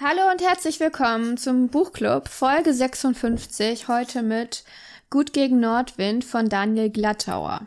Hallo und herzlich willkommen zum Buchclub Folge 56, heute mit Gut gegen Nordwind von Daniel Glattauer.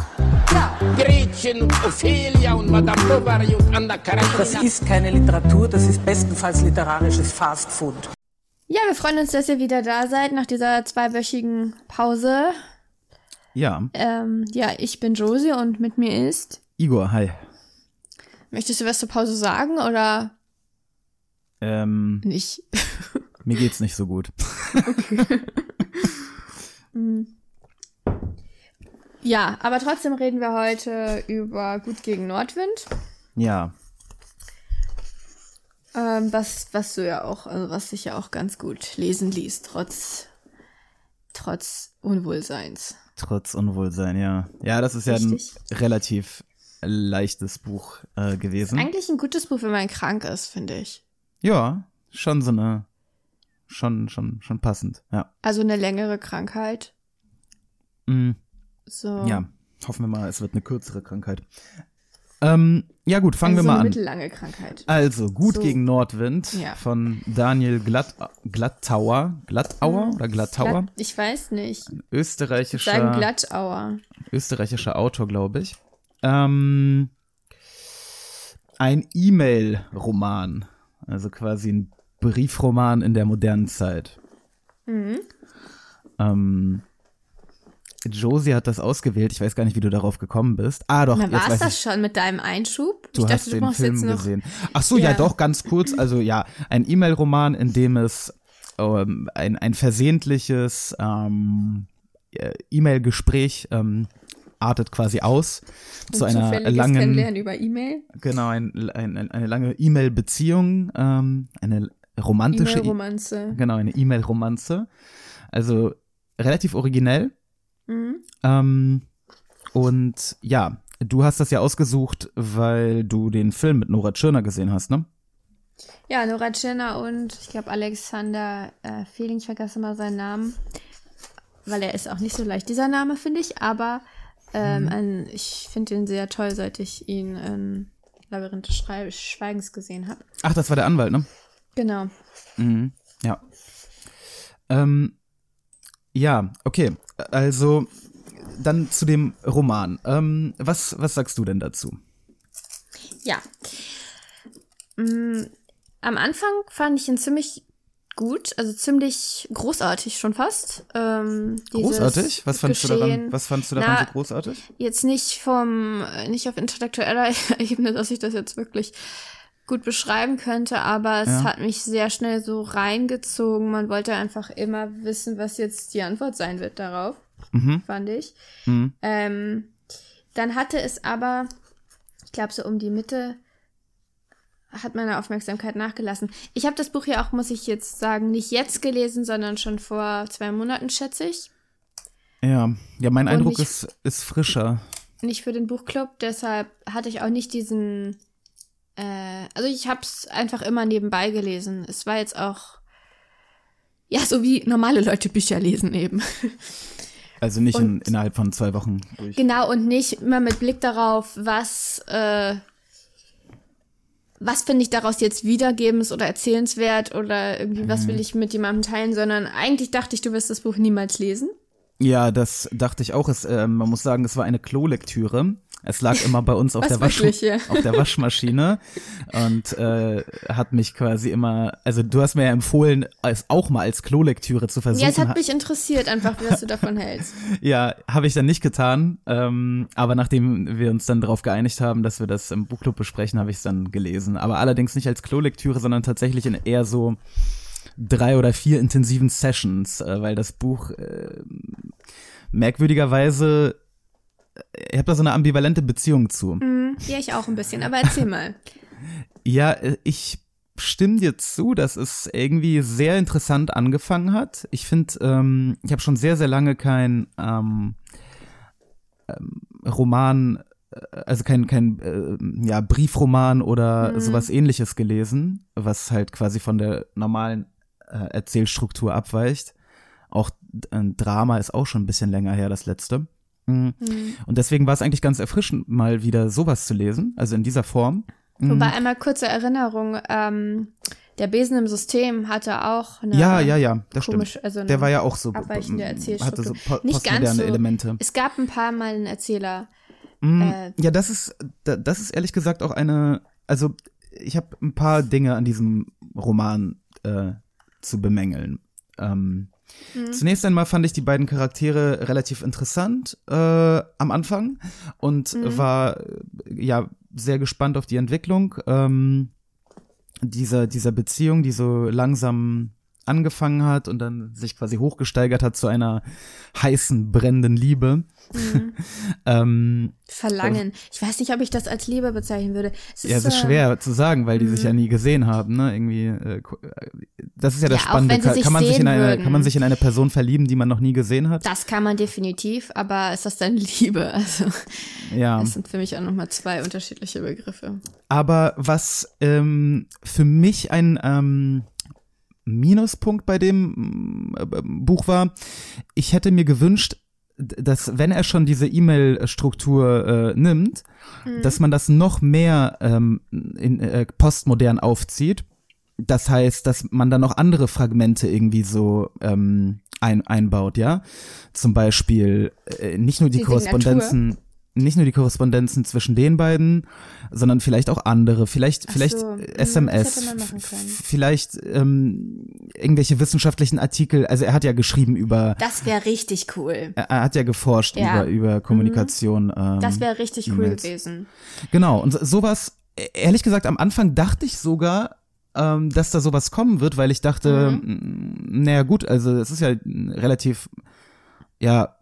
Gretchen und Ophelia und Madame Bovary und Anna Karenina. Das ist keine Literatur, das ist bestenfalls literarisches Fastfood. Ja, wir freuen uns, dass ihr wieder da seid nach dieser zweiwöchigen Pause. Ja, Ähm, ja, ich bin Josie und mit mir ist. Igor, hi. Möchtest du was zur Pause sagen oder Ähm, nicht? mir geht's nicht so gut. Ja, aber trotzdem reden wir heute über Gut gegen Nordwind. Ja, Ähm, was, was du ja auch, also was sich ja auch ganz gut lesen liest, trotz, trotz Unwohlseins. trotz Unwohlsein, ja. Ja, das ist ja ein Richtig. relativ leichtes Buch äh, gewesen. Eigentlich ein gutes Buch, wenn man krank ist, finde ich. Ja, schon so eine, schon, schon, schon passend, ja. Also eine längere Krankheit. Mm, So. ja, hoffen wir mal, es wird eine kürzere Krankheit. Ähm, ja gut, fangen also wir so mal eine an. mittellange Krankheit. Also, Gut So. gegen Nordwind Ja. von Daniel Glatt, Glattauer. Glattauer oder Glattauer? Glatt, ich weiß nicht. Österreichischer. Sagen Glattauer. österreichischer Autor, glaube ich. Ähm, ein E-Mail-Roman, also quasi ein Briefroman in der modernen Zeit. Mhm. Ähm, Josie hat das ausgewählt. Ich weiß gar nicht, wie du darauf gekommen bist. Ah, doch, war es das ich. schon mit deinem Einschub? Du ich hast dachte, du den Film gesehen. Ach so, ja. Ja. doch, ganz kurz. Also ja, ein E-Mail-Roman, in dem es ähm, ein, ein versehentliches ähm, äh, E-Mail-Gespräch ähm, artet quasi aus zu einer langen Kennenlernen über E-Mail. Genau, ein, ein, eine lange E-Mail-Beziehung, ähm, eine romantische, E- E-Mail-Romanze. genau, eine E-Mail-Romanze. Also relativ originell. Mhm. Ähm, und ja, du hast das ja ausgesucht, weil du den Film mit Nora Tschirner gesehen hast, ne? Ja, Nora Tschirner und ich glaube Alexander äh, Fehling, ich vergesse mal seinen Namen, weil er ist auch nicht so leicht, dieser Name, finde ich, aber ähm, Mhm. ein, ich finde ihn sehr toll, seit ich ihn in Labyrinth des Schweigens gesehen habe. Ach, das war der Anwalt, ne? Genau. Mhm, ja. Ähm, ja, okay. Also dann zu dem Roman. Ähm, was, was sagst du denn dazu? Ja. Mm, am Anfang fand ich ihn ziemlich gut, also ziemlich großartig schon fast. Ähm, Großartig? Was fandst du daran? Was fandst du daran Na, so großartig? Jetzt nicht vom, nicht auf intellektueller Ebene, dass ich das jetzt wirklich gut beschreiben könnte, aber es Ja. hat mich sehr schnell so reingezogen. Man wollte einfach immer wissen, was jetzt die Antwort sein wird darauf, Mhm. fand ich. Mhm. Ähm, dann hatte es aber, ich glaube, so um die Mitte hat meine Aufmerksamkeit nachgelassen. Ich habe das Buch ja auch, muss ich jetzt sagen, nicht jetzt gelesen, sondern schon vor zwei Monaten, schätze ich. Ja, ja, mein Und Eindruck ist, ist frischer. Nicht für den Buchclub, deshalb hatte ich auch nicht diesen. Äh, also ich habe es einfach immer nebenbei gelesen. Es war jetzt auch. Ja, so wie normale Leute Bücher lesen eben. Also nicht in, Und- innerhalb von zwei Wochen durch. Genau, und nicht immer mit Blick darauf, was, äh, was finde ich daraus jetzt wiedergebens oder erzählenswert oder irgendwie, was Mhm. will ich mit jemandem teilen, sondern eigentlich dachte ich, du wirst das Buch niemals lesen. Ja, das dachte ich auch. Es, äh, man muss sagen, es war eine Klolektüre. Es lag immer bei uns auf, der, Wasch wirklich, ja. auf der Waschmaschine und äh, hat mich quasi immer, also du hast mir ja empfohlen, es auch mal als Klolektüre zu versuchen. Ja, es hat mich interessiert einfach, was du davon hältst. Ja, habe ich dann nicht getan. Ähm, aber nachdem wir uns dann darauf geeinigt haben, dass wir das im Buchclub besprechen, habe ich es dann gelesen. Aber allerdings nicht als Klolektüre, sondern tatsächlich in eher so drei oder vier intensiven Sessions, äh, weil das Buch äh, merkwürdigerweise, ich habe da so eine ambivalente Beziehung zu. Ja, ich auch ein bisschen, aber erzähl mal. Ja, äh, ich stimme dir zu, dass es irgendwie sehr interessant angefangen hat. Ich finde, ähm, ich habe schon sehr, sehr lange kein ähm, ähm, Roman, äh, also kein, kein äh, ja, Briefroman oder sowas ähnliches gelesen, was halt quasi von der normalen äh, Erzählstruktur abweicht. Auch ein Drama ist auch schon ein bisschen länger her, das letzte. Mhm. Und deswegen war es eigentlich ganz erfrischend, mal wieder sowas zu lesen, also in dieser Form. Wobei einmal kurze Erinnerung, ähm, der Besen im System hatte auch eine Ja, ja, ja, das komisch, stimmt. also Der war ja auch so abweichende hatte Erzählstruktur. so po Nicht ganz so. Elemente. Es gab ein paar Mal einen Erzähler. Mm, Äh, ja, das ist da- das ist ehrlich gesagt auch eine also ich habe ein paar Dinge an diesem Roman äh, zu bemängeln. Ähm, Mhm. Zunächst einmal fand ich die beiden Charaktere relativ interessant äh, am Anfang und Mhm. war äh, ja sehr gespannt auf die Entwicklung ähm, dieser, dieser Beziehung, die so langsam angefangen hat und dann sich quasi hochgesteigert hat zu einer heißen, brennenden Liebe. Mhm. ähm, Verlangen. Ich weiß nicht, ob ich das als Liebe bezeichnen würde. Es ja, es ist äh, schwer zu sagen, weil die sich mhm. ja nie gesehen haben, ne? Irgendwie, äh, äh, das ist ja das Ja, Spannende. Kann, kann man sich in eine, würden. kann man sich in eine Person verlieben, die man noch nie gesehen hat? Das kann man definitiv, aber ist das dann Liebe? Also, ja. das sind für mich auch nochmal zwei unterschiedliche Begriffe. Aber was ähm, für mich ein ähm, Minuspunkt bei dem äh, äh, Buch war, ich hätte mir gewünscht, dass wenn er schon diese E-Mail-Struktur äh, nimmt, dass man das noch mehr ähm, in, äh, postmodern aufzieht. Das heißt, dass man dann noch andere Fragmente irgendwie so ähm, ein, einbaut, ja. Zum Beispiel äh, nicht nur die, Die Korrespondenzen, nicht nur die Korrespondenzen zwischen den beiden, sondern vielleicht auch andere, vielleicht, Ach vielleicht so, SMS, können. vielleicht ähm, irgendwelche wissenschaftlichen Artikel. Also er hat ja geschrieben über, Das wäre richtig cool. er, er hat ja geforscht Ja. über über Kommunikation. Ähm, Das wäre richtig cool gewesen. Genau, und so- sowas, e- ehrlich gesagt, am Anfang dachte ich sogar, ähm, dass da sowas kommen wird, weil ich dachte, Mhm. naja gut, also es ist ja relativ, ja,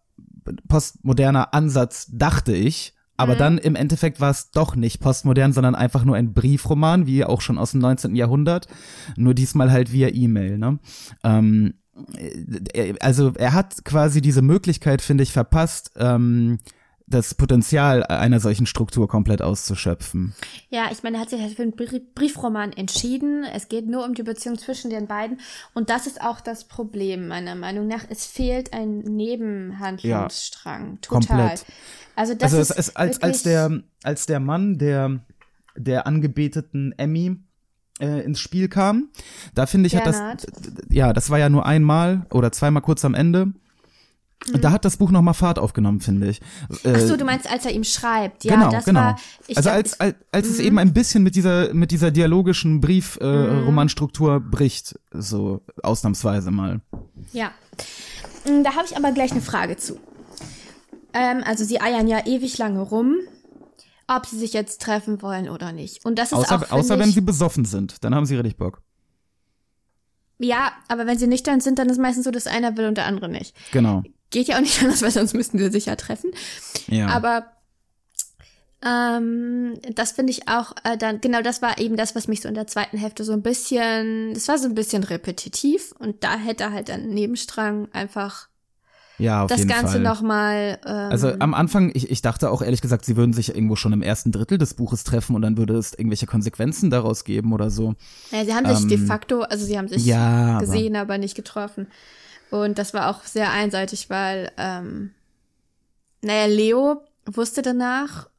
postmoderner Ansatz, dachte ich. Aber Mhm. dann im Endeffekt war es doch nicht postmodern, sondern einfach nur ein Briefroman, wie auch schon aus dem 19. Jahrhundert. Nur diesmal halt via E-Mail, ne? Ähm, äh, also er hat quasi diese Möglichkeit, finde ich, verpasst, ähm, das Potenzial einer solchen Struktur komplett auszuschöpfen. Ja, ich meine, er hat sich halt für einen Brie- Briefroman entschieden. Es geht nur um die Beziehung zwischen den beiden. Und das ist auch das Problem, meiner Meinung nach. Es fehlt ein Nebenhandlungsstrang. Total. komplett. Also das also ist als, als, der, als der Mann der, der angebeteten Emmy äh, ins Spiel kam, da finde ich, hat das, Bernhard. ja, das war ja nur einmal oder zweimal kurz am Ende. Da hat das Buch nochmal Fahrt aufgenommen, finde ich. Äh, Mhm. Ach so, du meinst, als er ihm schreibt. Ja, genau, das genau. war. Also als, als, als Mhm. es eben ein bisschen mit dieser, mit dieser dialogischen Brief-Romanstruktur bricht, so ausnahmsweise mal. Ja. Mm, Da habe ich aber gleich eine Frage zu. Ähm, also sie eiern ja ewig lange rum, ob sie sich jetzt treffen wollen oder nicht. Und das ist auch, Außer, finde außer ich, wenn sie besoffen sind, dann haben sie richtig Bock. Ja, aber wenn sie nüchtern sind, dann ist meistens so, dass einer will und der andere nicht. Genau. Geht ja auch nicht anders, weil sonst müssten sie sich ja treffen. Ja. Aber ähm, das finde ich auch äh, dann, genau das war eben das, was mich so in der zweiten Hälfte so ein bisschen, das war so ein bisschen repetitiv und da hätte halt ein Nebenstrang einfach ja, auf das jeden Ganze nochmal. Ähm, Also am Anfang, ich, ich dachte auch ehrlich gesagt, sie würden sich irgendwo schon im ersten Drittel des Buches treffen und dann würde es irgendwelche Konsequenzen daraus geben oder so. Ja, sie haben sich de Ähm, facto, also sie haben sich ja, aber- gesehen, aber, nicht getroffen. Und das war auch sehr einseitig, weil, ähm, naja, Leo wusste danach,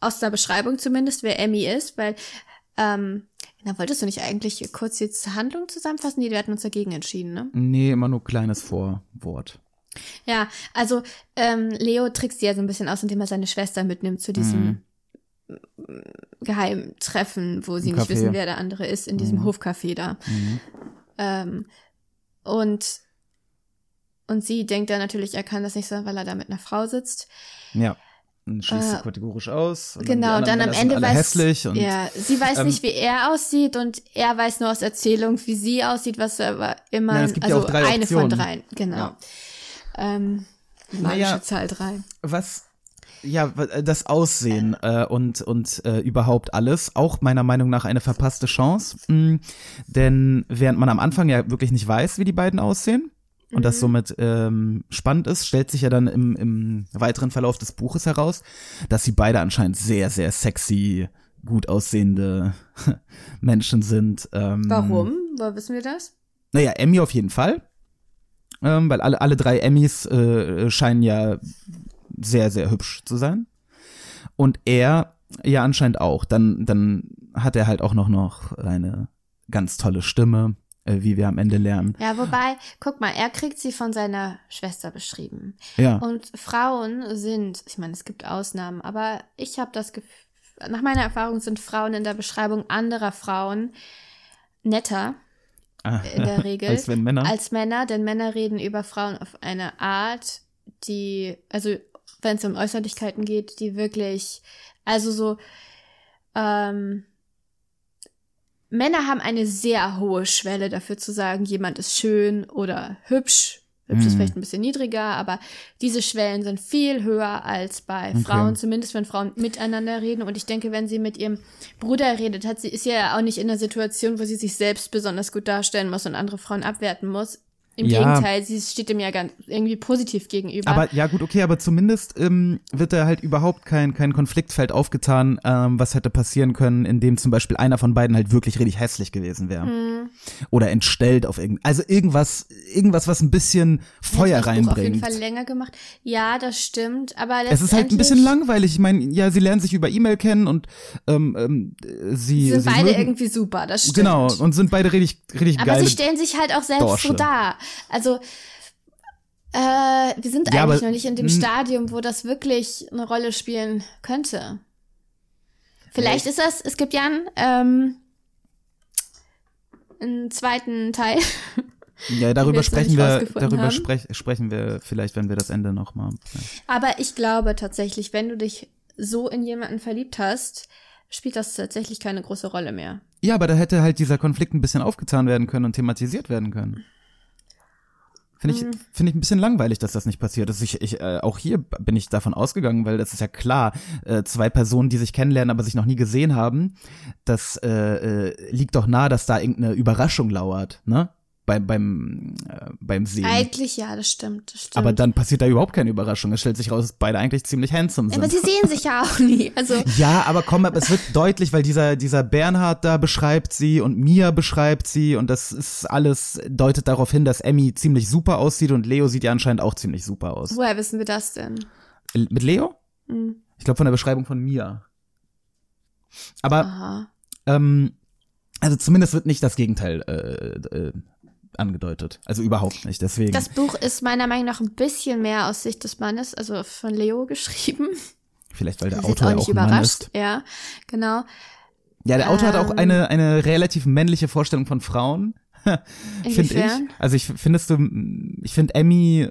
aus der Beschreibung zumindest, wer Emmy ist, weil, ähm, na, wolltest du nicht eigentlich kurz jetzt Handlung zusammenfassen? Nee, wir hatten uns dagegen entschieden, ne? Nee, immer nur kleines Vorwort. Ja, also ähm, Leo trickst sie ja so ein bisschen aus, indem er seine Schwester mitnimmt zu diesem Geheimtreffen, wo sie Im nicht Café. wissen, wer der andere ist, in diesem Hofcafé da. Ähm, und, und sie denkt dann natürlich, er kann das nicht sein, weil er da mit einer Frau sitzt. Ja. Dann schließt sie Äh, kategorisch aus. und genau, dann anderen am Ende weiß hässlich und ja, sie weiß ähm, nicht, wie er aussieht und er weiß nur aus Erzählung, wie sie aussieht, was aber immer, Nein, ja also drei eine Optionen. von dreien, genau. Ja. Ähm, magische Naja. Zahl drei. was ja, das Aussehen äh, und, und äh, überhaupt alles. Auch meiner Meinung nach eine verpasste Chance. Mh, denn während man am Anfang ja wirklich nicht weiß, wie die beiden aussehen, und das somit ähm, spannend ist, stellt sich ja dann im, im weiteren Verlauf des Buches heraus, dass sie beide anscheinend sehr, sehr sexy, gut aussehende Menschen sind. Ähm, Warum? Woher wissen wir das? Naja, Emmy auf jeden Fall. Ähm, weil alle, alle drei Emmys äh, scheinen ja sehr, sehr hübsch zu sein. Und er ja anscheinend auch. Dann, dann hat er halt auch noch, noch eine ganz tolle Stimme, wie wir am Ende lernen. Ja, wobei, guck mal, er kriegt sie von seiner Schwester beschrieben. Ja. Und Frauen sind, ich meine, es gibt Ausnahmen, aber ich habe das Gefühl, nach meiner Erfahrung sind Frauen in der Beschreibung anderer Frauen netter in der Regel Als wenn Männer. als Männer, denn Männer reden über Frauen auf eine Art, die, also wenn es um Äußerlichkeiten geht, die wirklich, also so, ähm, Männer haben eine sehr hohe Schwelle dafür zu sagen, jemand ist schön oder hübsch. Hübsch ist Mhm. vielleicht ein bisschen niedriger, aber diese Schwellen sind viel höher als bei Okay. Frauen, zumindest wenn Frauen miteinander reden. Und ich denke, wenn sie mit ihrem Bruder redet, hat sie, ist sie ja auch nicht in einer Situation, wo sie sich selbst besonders gut darstellen muss und andere Frauen abwerten muss. Im Ja. Gegenteil, sie steht ihm ja ganz irgendwie positiv gegenüber. Aber ja gut, okay, aber zumindest ähm, wird da halt überhaupt kein, kein Konfliktfeld aufgetan, ähm, was hätte passieren können, in dem zum Beispiel einer von beiden halt wirklich richtig hässlich gewesen wäre. Hm. Oder entstellt auf irgend, also irgendwas, irgendwas, was ein bisschen Feuer das Buch auf jeden reinbringt. Fall länger gemacht. Ja, das stimmt. Aber Es ist halt ein bisschen langweilig. Ich meine, ja, sie lernen sich über E-Mail kennen und ähm, ähm, sie, Sind sie beide irgendwie super, das stimmt. genau und sind beide richtig, richtig Aber geile. sie stellen sich halt auch selbst Dorsche. so dar. Also, äh, wir sind Ja, eigentlich aber- noch nicht in dem Stadium, wo das wirklich eine Rolle spielen könnte. Vielleicht ist das, es gibt ja einen, ähm, einen zweiten Teil. ja, darüber sprechen wir, darüber sprech, sprechen wir vielleicht, wenn wir das Ende noch mal. Ja. Aber ich glaube tatsächlich, wenn du dich so in jemanden verliebt hast, spielt das tatsächlich keine große Rolle mehr. Ja, aber da hätte halt dieser Konflikt ein bisschen aufgetan werden können und thematisiert werden können. Finde ich, finde ich ein bisschen langweilig, dass das nicht passiert ist. Ich, ich, äh, auch hier bin ich davon ausgegangen, weil das ist ja klar, äh, zwei Personen, die sich kennenlernen, aber sich noch nie gesehen haben, das äh, äh, liegt doch nahe, dass da irgendeine Überraschung lauert, ne? Bei, beim, äh, beim Sehen. Eigentlich ja, das stimmt. Das stimmt. aber dann passiert da überhaupt keine Überraschung. Es stellt sich raus, dass beide eigentlich ziemlich handsome sind. aber sie sehen sich ja auch nie. Also, Ja, aber komm, es wird deutlich, weil dieser, dieser Bernhard da beschreibt sie und Mia beschreibt sie und das ist alles, deutet darauf hin, dass Emmy ziemlich super aussieht und Leo sieht ja anscheinend auch ziemlich super aus. woher wissen wir das denn? L- Mit Leo? Hm. Ich glaube von der Beschreibung von Mia. Aber, Aha. ähm, also zumindest wird nicht das Gegenteil äh, äh, angedeutet. Also überhaupt nicht, deswegen. Das Buch ist meiner Meinung nach ein bisschen mehr aus Sicht des Mannes, also von Leo geschrieben. Vielleicht, weil der Das Autor auch auch überrascht. Ja, genau. Ja, der Autor hat auch Ähm. eine, eine relativ männliche Vorstellung von Frauen. finde ich. Also ich findest du, ich finde Emmy,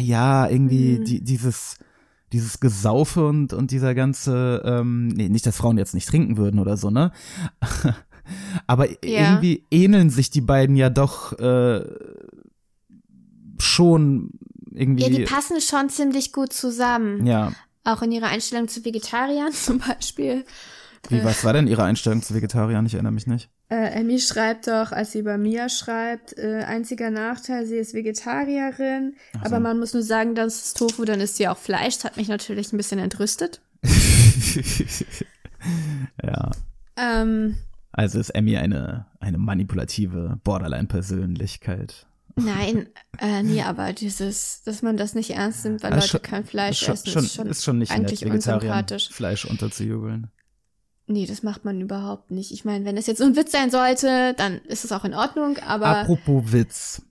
ja, irgendwie Hm. die, dieses, dieses Gesaufe und, und dieser ganze, ähm, nee, nicht, dass Frauen jetzt nicht trinken würden oder so, ne? Aber irgendwie ähneln sich die beiden ja doch äh, schon irgendwie. Ja, die passen schon ziemlich gut zusammen. ja. Auch in ihrer Einstellung zu Vegetariern zum Beispiel. Wie, was war denn ihre Einstellung zu Vegetariern? Ich erinnere mich nicht. Äh, Emmy schreibt doch, als sie über Mia schreibt, äh, einziger Nachteil, sie ist Vegetarierin. Aber man muss nur sagen, das ist Tofu, dann ist sie auch Fleisch. Das hat mich natürlich ein bisschen entrüstet. ja. Ähm, Also ist Emmy eine, eine manipulative Borderline-Persönlichkeit. nein, äh, nee, aber dieses, dass man das nicht ernst nimmt, weil Ah, Leute schon- kein Fleisch schon, essen, schon, ist schon, ist schon nicht eigentlich nett, unsympathisch. Fleisch unterzujubeln. Nee, das macht man überhaupt nicht. Ich meine, wenn es jetzt so ein Witz sein sollte, dann ist es auch in Ordnung, aber, Apropos Witz.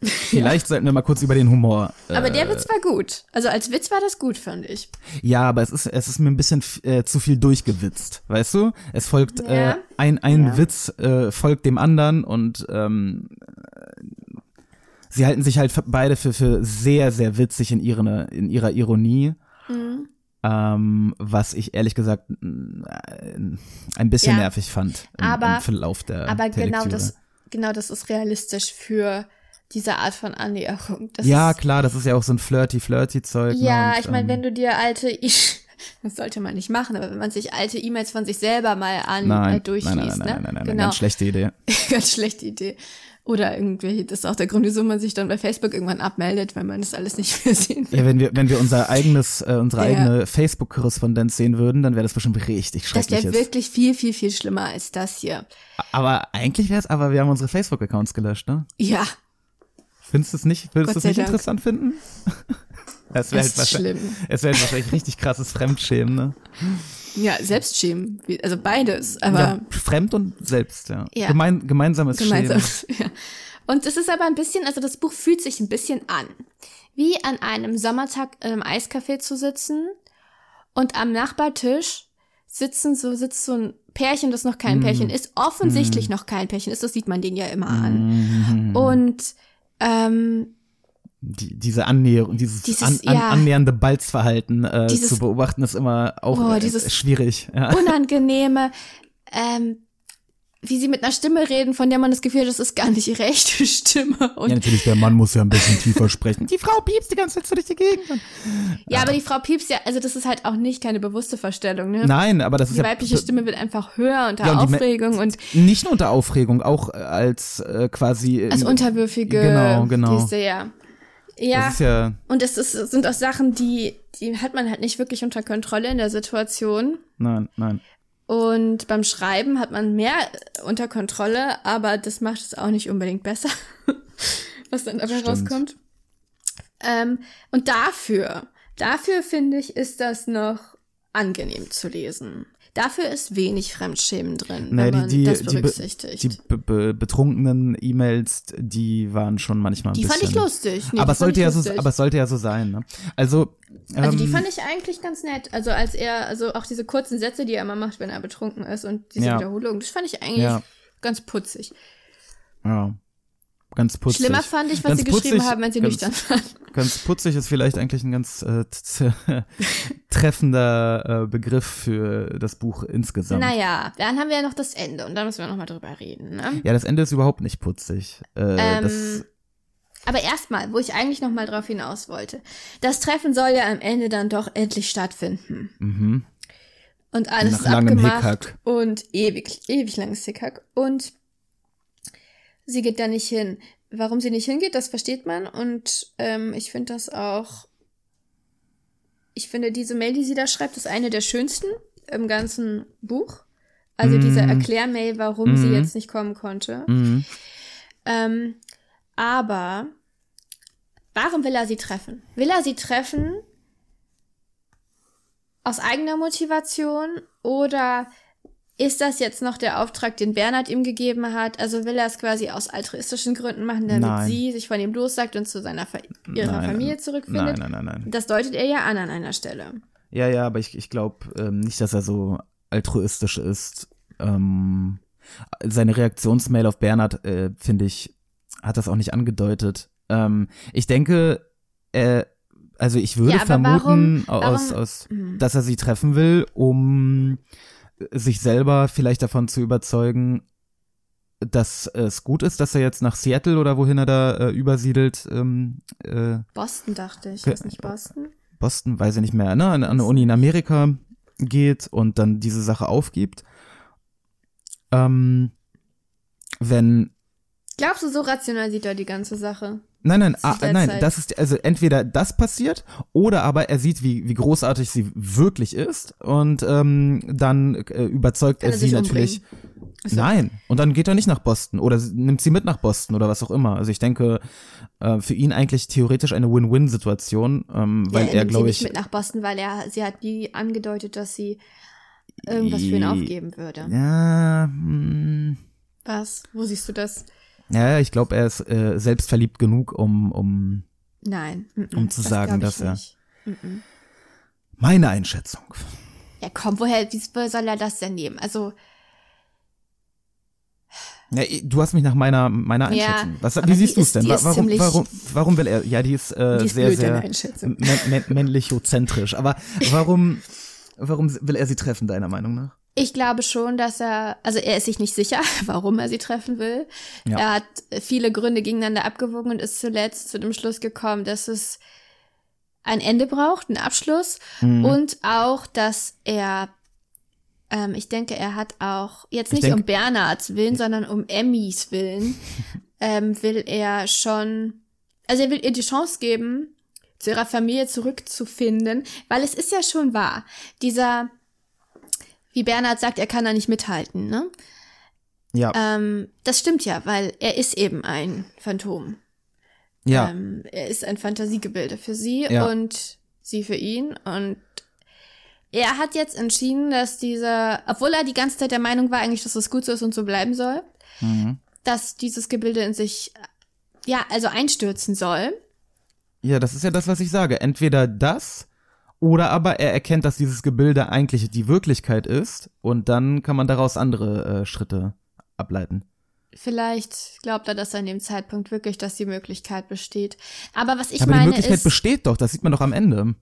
Vielleicht sollten wir mal kurz über den Humor. Äh, aber der Witz war gut. Also als Witz war das gut, fand ich. ja, aber es ist, es ist mir ein bisschen äh, zu viel durchgewitzt, weißt du? Es folgt Ja. äh, ein, ein Ja. Witz äh, folgt dem anderen und ähm, sie halten sich halt beide für, für sehr, sehr witzig in, ihre, in ihrer Ironie. Mhm. Ähm, was ich ehrlich gesagt ein bisschen Ja. nervig fand im, Aber- im Verlauf der Aber der genau Lektüre. das, genau das ist realistisch für diese Art von Annäherung. Das ja, ist, klar, das ist ja auch so ein flirty-flirty-Zeug. ne, ja, und, ich meine, ähm, wenn du dir alte, das sollte man nicht machen, aber wenn man sich alte E-Mails von sich selber mal an Nein, äh, durchliest, nein, nein, nein, ne? nein, nein, nein, genau. ganz schlechte Idee. Ganz schlechte Idee. Oder irgendwie, das ist auch der Grund, wieso man sich dann bei Facebook irgendwann abmeldet, weil man das alles nicht mehr sehen will. Ja, wenn wir, wenn wir unser eigenes, äh, unsere Ja. eigene Facebook-Korrespondenz sehen würden, dann wäre das bestimmt richtig Das schrecklich. wäre wirklich viel, viel, viel schlimmer als das hier. Aber eigentlich wäre es, aber wir haben unsere Facebook-Accounts gelöscht, ne? Ja, Findest du es nicht, würdest du es nicht Dank. interessant finden? Es wäre das halt schlimm. es wäre halt wahrscheinlich richtig krasses Fremdschämen, ne? Ja, Selbstschämen. Also beides, aber ja, fremd und selbst, ja. Ja. Gemein, gemeinsames gemeinsam. Schämen. Ja. Und es ist aber ein bisschen, also das Buch fühlt sich ein bisschen an, wie an einem Sommertag im Eiscafé zu sitzen und am Nachbartisch sitzen so sitzt so ein Pärchen, das noch Mm. kein Pärchen ist, offensichtlich noch kein Pärchen ist, das sieht man denen ja immer Mm. an. Und ähm, Die, diese Annäherung, dieses, Dieses, an, an, ja. annähernde Balzverhalten äh, Dieses- zu beobachten, ist immer auch Oh, äh, schwierig. Ja. unangenehme, ähm, wie sie mit einer Stimme reden, von der man das Gefühl hat, das ist gar nicht ihre echte Stimme. Und ja, natürlich, der Mann muss ja ein bisschen tiefer sprechen. Die Frau piepst die ganze Zeit so durch die Gegend. Ja, aber die Frau Pieps, ja, also das ist halt auch nicht keine bewusste Verstellung, ne? Nein, aber das ist Die ja weibliche Stimme wird einfach höher unter Ja, und die Aufregung und nicht nur unter Aufregung, auch äh, als äh, quasi als unterwürfige Genau, genau. Geste, ja. Ja, Das ist ja und es ist, es sind auch Sachen, die, die hat man halt nicht wirklich unter Kontrolle in der Situation. nein, nein. Und beim Schreiben hat man mehr unter Kontrolle, aber das macht es auch nicht unbedingt besser, was dann dabei Stimmt. rauskommt. Ähm, und dafür, dafür finde ich, ist das noch angenehm zu lesen. Dafür ist wenig Fremdschämen drin, Naja, wenn man die, die, das die, be, berücksichtigt. die be, be, betrunkenen E-Mails, die waren schon manchmal ein Die bisschen. fand ich lustig. Nee, aber, die es fand sollte ich ja so, lustig. aber es sollte ja so sein. Ne? Also, Also die ähm, fand ich eigentlich ganz nett. Also als er, also auch diese kurzen Sätze, die er immer macht, wenn er betrunken ist und diese Ja. Wiederholung, das fand ich eigentlich Ja. ganz putzig. ja, ganz putzig. Schlimmer fand ich, was Ganz sie geschrieben putzig, haben, wenn sie ganz- nüchtern waren. Ganz putzig ist vielleicht eigentlich ein ganz äh, treffender äh, Begriff für das Buch insgesamt. Naja, dann haben wir ja noch das Ende und da müssen wir noch mal drüber reden. Ne? Ja, das Ende ist überhaupt nicht putzig. Äh, Ähm, das, Aber erstmal, wo ich eigentlich noch mal drauf hinaus wollte. Das Treffen soll ja am Ende dann doch endlich stattfinden. mhm. Und alles Nach ist abgemacht Hickhack. und ewig, ewig langes Hickhack. Und sie geht da nicht hin. Warum sie nicht hingeht, das versteht man. Und ähm, ich finde das auch. Ich finde diese Mail, die sie da schreibt, ist eine der schönsten im ganzen Buch. Also diese Mhm. Erklärmail, warum sie Mhm. jetzt nicht kommen konnte. Mhm. Ähm, aber warum will er sie treffen? Will er sie treffen aus eigener Motivation oder ist das jetzt noch der Auftrag, den Bernhard ihm gegeben hat? Also will er es quasi aus altruistischen Gründen machen, damit Nein. sie sich von ihm lossagt und zu seiner Fa ihrer Nein, Familie zurückfindet? Nein, nein, nein, nein. Das deutet er ja an an einer Stelle. Ja, ja, aber ich, ich glaube ähm, nicht, dass er so altruistisch ist. Ähm, seine Reaktionsmail auf Bernhard, äh, finde ich, hat das auch nicht angedeutet. Ähm, ich denke, äh, also ich würde Ja, vermuten, warum- warum- aus, Hm. dass er sie treffen will, um sich selber vielleicht davon zu überzeugen, dass es gut ist, dass er jetzt nach Seattle oder wohin er da äh, übersiedelt, ähm, äh, Boston dachte ich. Ist nicht Boston? Boston, weiß ich nicht mehr, ne, an, an eine Uni in Amerika geht und dann diese Sache aufgibt. Ähm, wenn, Glaubst du, so rational sieht er die ganze Sache? nein, nein, ah, nein, Zeit. das ist, also entweder das passiert oder aber er sieht, wie, wie großartig sie wirklich ist und ähm, dann äh, überzeugt Kann er er sie natürlich. So. Nein, und dann geht er nicht nach Boston oder nimmt sie mit nach Boston oder was auch immer. Also ich denke, äh, für ihn eigentlich theoretisch eine Win-Win-Situation, ähm, weil ja, er, nimmt sie glaube nicht ich, mit nach Boston, weil er, sie hat nie angedeutet, dass sie irgendwas für ihn aufgeben würde. ja, hm, Was? Wo siehst du das? Ja, ich glaube, er ist äh, selbstverliebt genug, um, um Nein. Um zu das sagen, dass er- meine Einschätzung. Ja, komm, woher, wie soll er das denn nehmen? Also, Ja, du hast mich nach meiner meiner Ja, Einschätzung. Was, aber wie siehst du es denn? die Wa- ist Warum, ziemlich- warum, warum will er? Ja, die ist, äh, Die ist sehr, sehr Einschätzung. mä- mä- männlichozentrisch. Aber warum, warum will er sie treffen, deiner Meinung nach? Ich glaube schon, dass er, also er ist sich nicht sicher, warum er sie treffen will. Ja. Er hat viele Gründe gegeneinander abgewogen und ist zuletzt zu dem Schluss gekommen, dass es ein Ende braucht, einen Abschluss Mhm. und auch, dass er, ähm, ich denke, er hat auch jetzt Ich nicht um Bernhards Willen, sondern um Emmys Willen, ähm, will er schon, also er will ihr die Chance geben, zu ihrer Familie zurückzufinden, weil es ist ja schon wahr, dieser, wie Bernhard sagt, er kann da nicht mithalten, ne? Ja, Ähm, das stimmt ja, weil er ist eben ein Phantom. ja. Ähm, er ist ein Fantasiegebilde für sie Ja. und sie für ihn. Und er hat jetzt entschieden, dass dieser, obwohl er die ganze Zeit der Meinung war, eigentlich, dass das gut so ist und so bleiben soll, Mhm. dass dieses Gebilde in sich, ja, also einstürzen soll. Ja, das ist ja das, was ich sage. Entweder das oder aber er erkennt, dass dieses Gebilde eigentlich die Wirklichkeit ist und dann kann man daraus andere äh, Schritte ableiten. Vielleicht glaubt er das an dem Zeitpunkt wirklich, dass die Möglichkeit besteht. Aber was ich aber die meine Möglichkeit ist, besteht doch, das sieht man doch am Ende.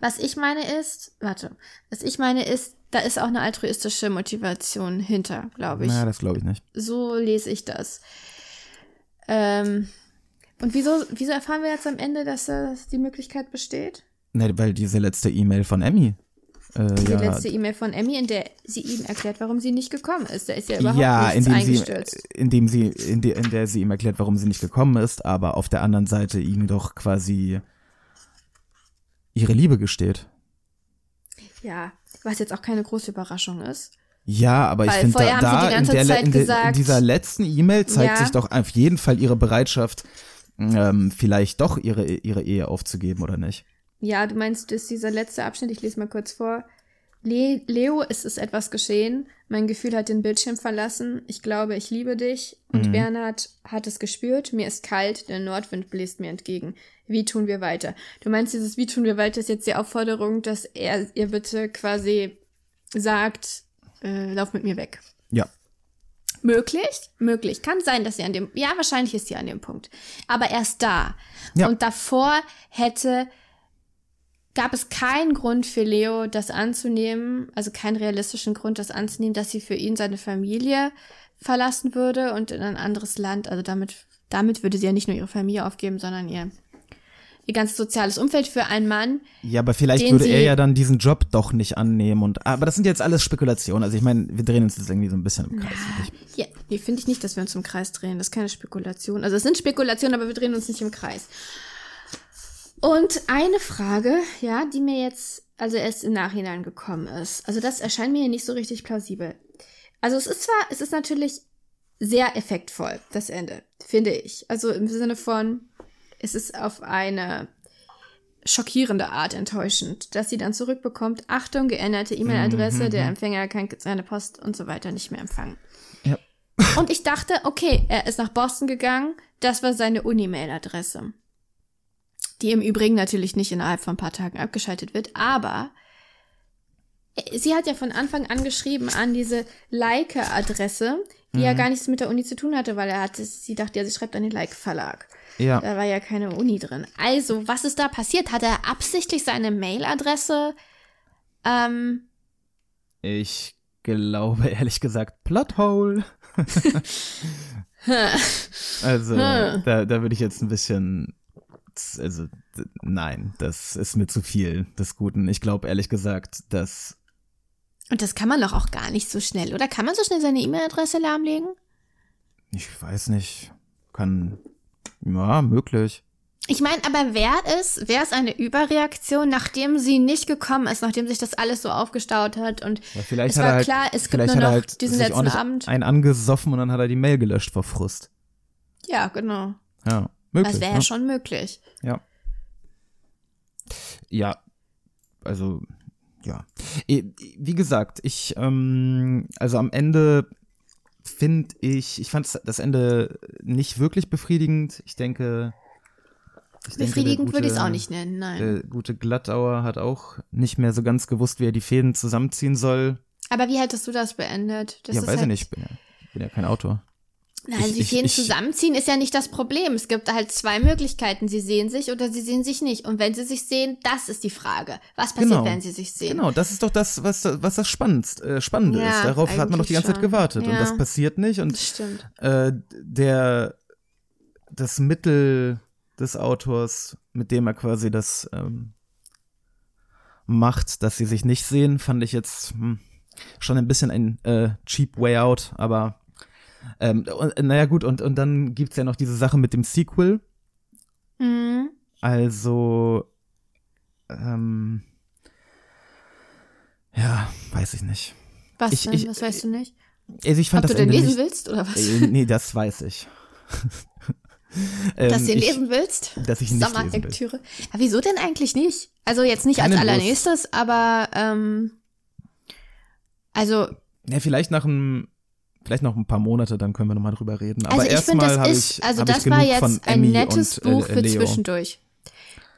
was ich meine ist, warte, was ich meine ist, da ist auch eine altruistische Motivation hinter, glaube ich. Na, das glaube ich nicht. So lese ich das. Ähm, und wieso, wieso erfahren wir jetzt am Ende, dass äh, die Möglichkeit besteht? Nee, weil diese letzte E-Mail von Emmy. Äh, Die ja, letzte E-Mail von Emmy, in der sie ihm erklärt, warum sie nicht gekommen ist. Da ist ja überhaupt ja, nichts indem sie, eingestürzt. indem sie, in, de, in der sie ihm erklärt, warum sie nicht gekommen ist, aber auf der anderen Seite ihm doch quasi ihre Liebe gesteht. Ja, was jetzt auch keine große Überraschung ist. Ja, aber ich Weil finde, vorher da, sie die da in, der, in, der, in dieser letzten E-Mail zeigt Ja. sich doch auf jeden Fall ihre Bereitschaft, ähm, vielleicht doch ihre, ihre Ehe aufzugeben, oder nicht? Ja, du meinst, ist dieser letzte Abschnitt, ich lese mal kurz vor. Le Leo, es ist etwas geschehen. Mein Gefühl hat den Bildschirm verlassen. Ich glaube, ich liebe dich. Und Mhm. Bernhard hat es gespürt. Mir ist kalt, der Nordwind bläst mir entgegen. Wie tun wir weiter? Du meinst, dieses Wie tun wir weiter ist jetzt die Aufforderung, dass er ihr bitte quasi sagt, äh, lauf mit mir weg. Ja. Möglich? Möglich. Kann sein, dass sie an dem, ja, wahrscheinlich ist sie an dem Punkt. Aber erst da. Ja. Und davor hätte, gab es keinen Grund für Leo, das anzunehmen, also keinen realistischen Grund, das anzunehmen, dass sie für ihn seine Familie verlassen würde und in ein anderes Land, also damit, damit würde sie ja nicht nur ihre Familie aufgeben, sondern ihr, ihr ganzes soziales Umfeld für einen Mann. Ja, aber vielleicht würde er ja dann diesen Job doch nicht annehmen und, aber das sind jetzt alles Spekulationen. Also ich meine, wir drehen uns jetzt irgendwie so ein bisschen im Kreis. Ja, nee, finde ich nicht, dass wir uns im Kreis drehen. Das ist keine Spekulation. Also es sind Spekulationen, aber wir drehen uns nicht im Kreis. Und eine Frage, ja, die mir jetzt, also erst im Nachhinein gekommen ist. Also das erscheint mir nicht so richtig plausibel. Also es ist zwar, es ist natürlich sehr effektvoll, das Ende, finde ich. Also im Sinne von, es ist auf eine schockierende Art enttäuschend, dass sie dann zurückbekommt, Achtung, geänderte E-Mail-Adresse, der Empfänger kann seine Post und so weiter nicht mehr empfangen. Ja. Und ich dachte, okay, er ist nach Boston gegangen, das war seine Uni-Mail-Adresse. Die im Übrigen natürlich nicht innerhalb von ein paar Tagen abgeschaltet wird, aber sie hat ja von Anfang an geschrieben an diese Leica-Adresse, die ja gar nichts mit der Uni zu tun hatte, weil er hatte, sie dachte ja, sie schreibt an den Leica-Verlag. Ja. Da war ja keine Uni drin. Also, was ist da passiert? Hat er absichtlich seine Mailadresse? Ähm, Ich glaube, ehrlich gesagt, Plothole. also, Hm. da, da würde ich jetzt ein bisschen, also, nein, das ist mir zu viel des Guten. Ich glaube, ehrlich gesagt, dass, und das kann man doch auch gar nicht so schnell, oder? Kann man so schnell seine E-Mail-Adresse lahmlegen? ich weiß nicht, kann, ja, möglich. Ich meine, aber wäre es, wäre es eine Überreaktion, nachdem sie nicht gekommen ist, nachdem sich das alles so aufgestaut hat und Ja, vielleicht es hat war er halt, klar, es gibt nur noch halt diesen letzten Abend. einen angesoffen und dann hat er die Mail gelöscht vor Frust. Ja, genau. Ja, möglich. Das wäre ne? ja schon möglich. Ja. Ja, also, ja. Wie gesagt, ich, ähm, also am Ende finde ich, ich fand das Ende nicht wirklich befriedigend. Ich denke, ich denke, Befriedigend würde ich es auch nicht nennen, nein. Der gute Glattauer hat auch nicht mehr so ganz gewusst, wie er die Fäden zusammenziehen soll. Aber wie hättest du das beendet? Das ja, weiß halt, ich nicht, ich bin ja, bin ja kein Autor. Nein, Ich- sie ich- sehen ich- zusammenziehen ist ja nicht das Problem. Es gibt halt zwei Möglichkeiten. Sie sehen sich oder sie sehen sich nicht. Und wenn sie sich sehen, das ist die Frage. Was passiert, Genau. wenn sie sich sehen? Genau, das ist doch das, was, was das Spannendste, äh, Spannende Ja, ist. Darauf hat man doch die ganze Zeit schon. gewartet. Und Ja. das passiert nicht. Und äh, der das Mittel des Autors, mit dem er quasi das ähm, macht, dass sie sich nicht sehen, fand ich jetzt hm, schon ein bisschen ein äh, cheap way out, aber ähm, und, naja gut, und, und dann gibt's ja noch diese Sache mit dem Sequel. Mhm. Also, ähm, ja, weiß ich nicht. Was Ich- denn? ich- was weißt du nicht? Also ich fand Ob das du den Ende lesen nicht, willst oder was? Äh, nee, das weiß ich. Dass Ähm, du ihn lesen willst? Dass ich nicht lesen will. Ja, wieso denn eigentlich nicht? Also jetzt nicht Keine als Lust. allernächstes, aber ähm, also, Ja, vielleicht nach einem, vielleicht noch ein paar Monate, dann können wir nochmal drüber reden. Aber also ich finde, erstmal das habe ist, ich, also hab das ich war jetzt ein nettes und, äh, Buch für Leo. zwischendurch.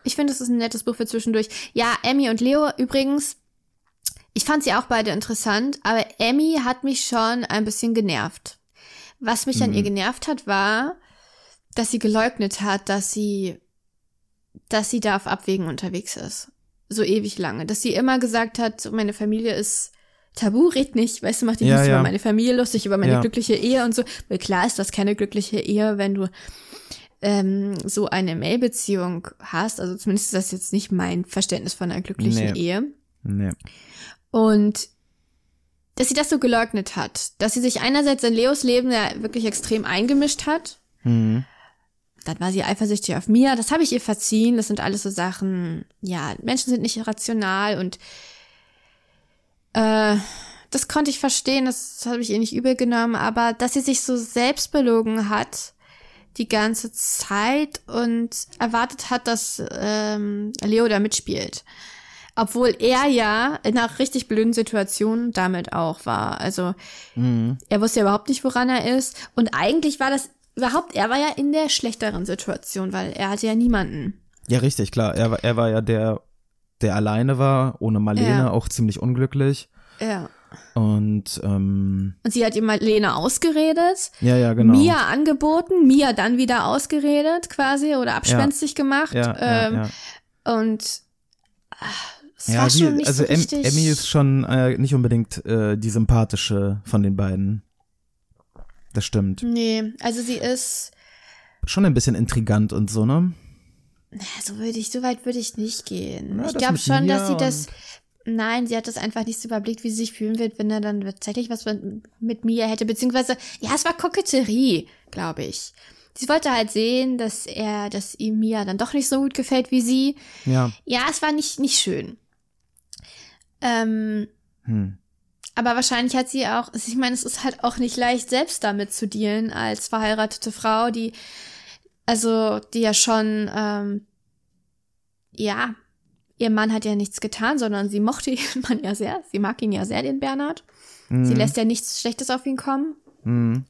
Ich finde, es ist ein nettes Buch für zwischendurch. Ja, Emmy und Leo übrigens, ich fand sie auch beide interessant, aber Emmy hat mich schon ein bisschen genervt. Was mich Mhm. an ihr genervt hat, war, dass sie geleugnet hat, dass sie, dass sie da auf Abwägen unterwegs ist. So ewig lange. Dass sie immer gesagt hat, meine Familie ist tabu, red nicht, weißt du, mach dich Ja, nicht ja. über meine Familie lustig, über meine Ja. glückliche Ehe und so. Weil klar ist das keine glückliche Ehe, wenn du ähm, so eine Mail-Beziehung hast. Also zumindest ist das jetzt nicht mein Verständnis von einer glücklichen Nee. Ehe. Nee. Und dass sie das so geleugnet hat, dass sie sich einerseits in Leos Leben ja wirklich extrem eingemischt hat. Mhm. Dann war sie eifersüchtig auf Mia. Das habe ich ihr verziehen. Das sind alles so Sachen, ja, Menschen sind nicht rational und äh, das konnte ich verstehen, das habe ich ihr nicht übel genommen, aber dass sie sich so selbst belogen hat die ganze Zeit und erwartet hat, dass ähm, Leo da mitspielt. Obwohl er ja in einer richtig blöden Situation damit auch war. Also Mhm. er wusste ja überhaupt nicht, woran er ist. Und eigentlich war das überhaupt, er war ja in der schlechteren Situation, weil er hatte ja niemanden. Ja, richtig, klar. Er, war- er war ja der, der alleine war, ohne Marlene, Ja. auch ziemlich unglücklich. Ja. Und ähm, Und sie hat ihm Lena ausgeredet, ja, ja, genau. Mia angeboten, Mia dann wieder ausgeredet quasi oder abspenstig gemacht. ja, ja, ähm, ja. Und ah, es ja, war die, schon nicht also so richtig. Emmy ist schon äh, nicht unbedingt äh, die sympathische von den beiden. Das stimmt. Nee, also sie ist, Schon ein bisschen intrigant und so, ne? So würde ich, so weit würde ich nicht gehen. Na, ich glaube schon, dass sie das, nein, sie hat das einfach nicht so überblickt, wie sie sich fühlen wird, wenn er dann tatsächlich was mit, mit Mia hätte, beziehungsweise, ja, es war Koketterie, glaube ich. Sie wollte halt sehen, dass er, dass ihm Mia dann doch nicht so gut gefällt wie sie. Ja. Ja, es war nicht, nicht schön. Ähm, Hm. aber wahrscheinlich hat sie auch, ich meine, es ist halt auch nicht leicht, selbst damit zu dealen, als verheiratete Frau, die, also, die ja schon, ähm, ja, ihr Mann hat ja nichts getan, sondern sie mochte ihren Mann ja sehr. Sie mag ihn ja sehr, den Bernhard. Mhm. Sie lässt ja nichts Schlechtes auf ihn kommen. Mhm.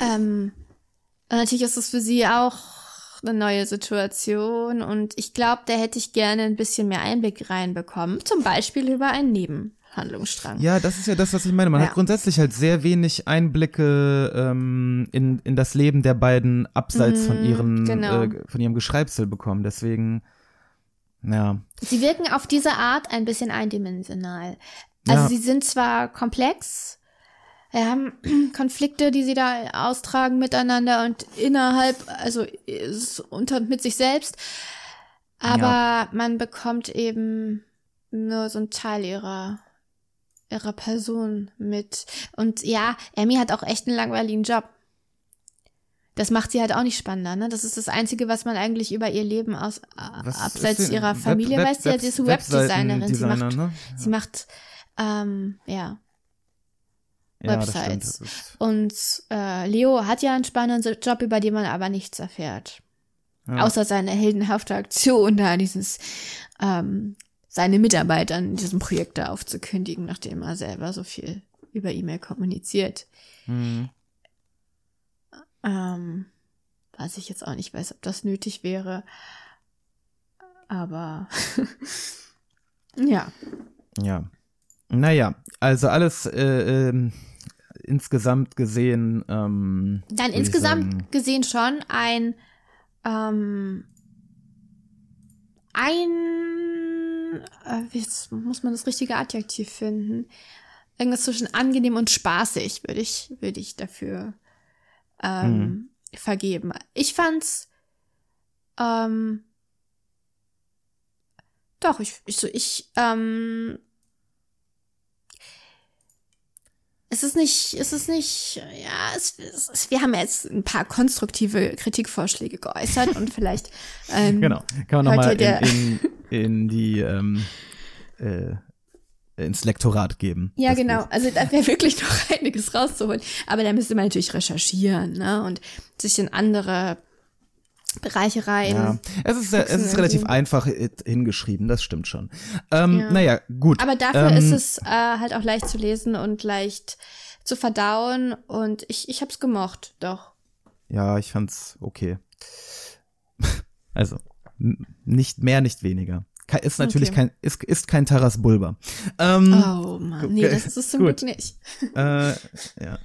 Ähm, natürlich ist es für sie auch eine neue Situation und ich glaube, da hätte ich gerne ein bisschen mehr Einblick reinbekommen. Zum Beispiel über einen Nebenhandlungsstrang. Ja, das ist ja das, was ich meine. Man Ja. hat grundsätzlich halt sehr wenig Einblicke ähm, in, in das Leben der beiden abseits von Mhm, ihren genau. äh, von ihrem Geschreibsel bekommen. Deswegen, ja. Sie wirken auf diese Art ein bisschen eindimensional. Also Ja. sie sind zwar komplex, wir haben Konflikte, die sie da austragen miteinander und innerhalb, also unter mit sich selbst, aber man bekommt eben nur so einen Teil ihrer ihrer Person mit. Und ja, Emmy hat auch echt einen langweiligen Job. Das macht sie halt auch nicht spannender, ne? Das ist das Einzige, was man eigentlich über ihr Leben aus Was abseits ihrer Familie Web- weiß. Sie, Web- ist Webdesignerin. Sie macht, ne? sie macht ähm, ja. Ja, Websites. ist, Und äh, Leo hat ja einen spannenden Job, über den man aber nichts erfährt. ja. Außer seine heldenhafte Aktion, da dieses ähm, seine Mitarbeiter in diesem Projekt da aufzukündigen, nachdem er selber so viel über E-Mail kommuniziert. Mhm. Ähm, was ich jetzt auch nicht weiß, ob das nötig wäre. Aber ja. Ja. Naja, also alles, äh, ähm, insgesamt gesehen. Ähm, Dann insgesamt sagen, gesehen schon ein ähm, ein äh, jetzt muss man das richtige Adjektiv finden. Irgendwas zwischen angenehm und spaßig würde ich würde ich dafür ähm, vergeben. Ich fand's ähm, doch ich ich so ich ähm, es ist nicht, es ist nicht, ja, es, es, wir haben jetzt ein paar konstruktive Kritikvorschläge geäußert und vielleicht ähm, Genau, kann man nochmal in, in, in die ähm, äh, ins Lektorat geben. Ja, genau. Buch. Also da wäre wirklich noch einiges rauszuholen. Aber da müsste man natürlich recherchieren, ne? Und sich in andere Bereiche rein. Ja, es ist, es ist relativ einfach hingeschrieben, das stimmt schon. Ähm, Ja. Naja, gut. Aber dafür ähm, ist es äh, halt auch leicht zu lesen und leicht zu verdauen. Und ich, ich hab's gemocht, doch. Ja, ich fand's okay. Also, nicht mehr, nicht weniger. Ist natürlich Okay. kein, ist, ist kein Taras Bulba. Ähm, Oh Mann, nee, das ist es zum Gut. Glück nicht. Äh, ja.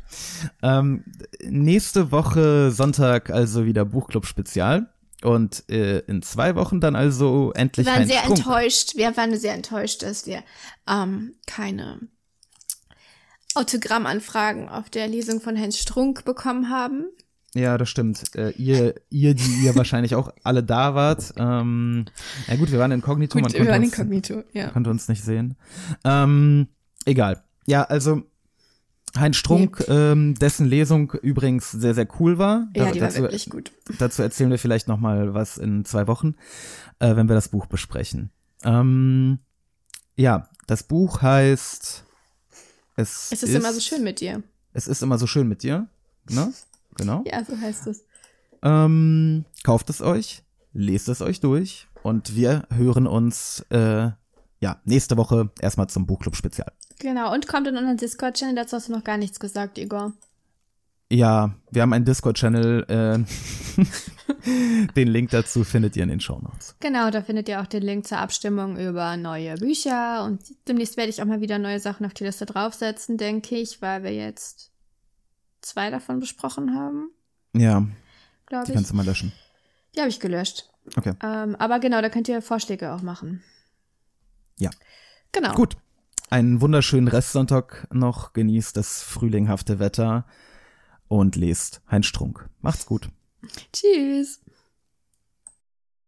Ähm, nächste Woche Sonntag also wieder Buchclub Spezial. Und äh, in zwei Wochen dann also endlich Wir waren sehr Strunk. enttäuscht. Wir waren sehr enttäuscht, dass wir ähm, keine Autogrammanfragen auf der Lesung von Herrn Strunk bekommen haben. Ja, das stimmt. Äh, ihr, ihr, die ihr wahrscheinlich auch alle da wart. Ähm, na gut, wir waren inkognito, man wir waren uns, inkognito, ja. konnte uns nicht sehen. Ähm, egal. Ja, also Heinz Strunk, ähm, dessen Lesung übrigens sehr, sehr cool war. Ja, Da- die war dazu, wirklich gut. dazu erzählen wir vielleicht noch mal was in zwei Wochen, äh, wenn wir das Buch besprechen. Ähm, ja, das Buch heißt Es, Es ist, immer so schön mit dir. Es ist immer so schön mit dir. Ne? Genau. Ja, so heißt es. Ähm, kauft es euch, lest es euch durch und wir hören uns äh, ja nächste Woche erstmal zum Buchclub-Spezial. Genau, und kommt in unseren Discord-Channel, dazu hast du noch gar nichts gesagt, Igor. Ja, wir haben einen Discord-Channel. Äh, den Link dazu findet ihr in den Shownotes. Genau, da findet ihr auch den Link zur Abstimmung über neue Bücher und demnächst werde ich auch mal wieder neue Sachen auf die Liste draufsetzen, denke ich, weil wir jetzt zwei davon besprochen haben, Ja, glaube die ich. kannst du mal löschen. Die habe ich gelöscht. Okay. Ähm, aber genau, da könnt ihr Vorschläge auch machen. Ja. Genau. Gut. Einen wunderschönen Restsonntag noch. Genießt das frühlinghafte Wetter und lest Heinz Strunk. Macht's gut. Tschüss.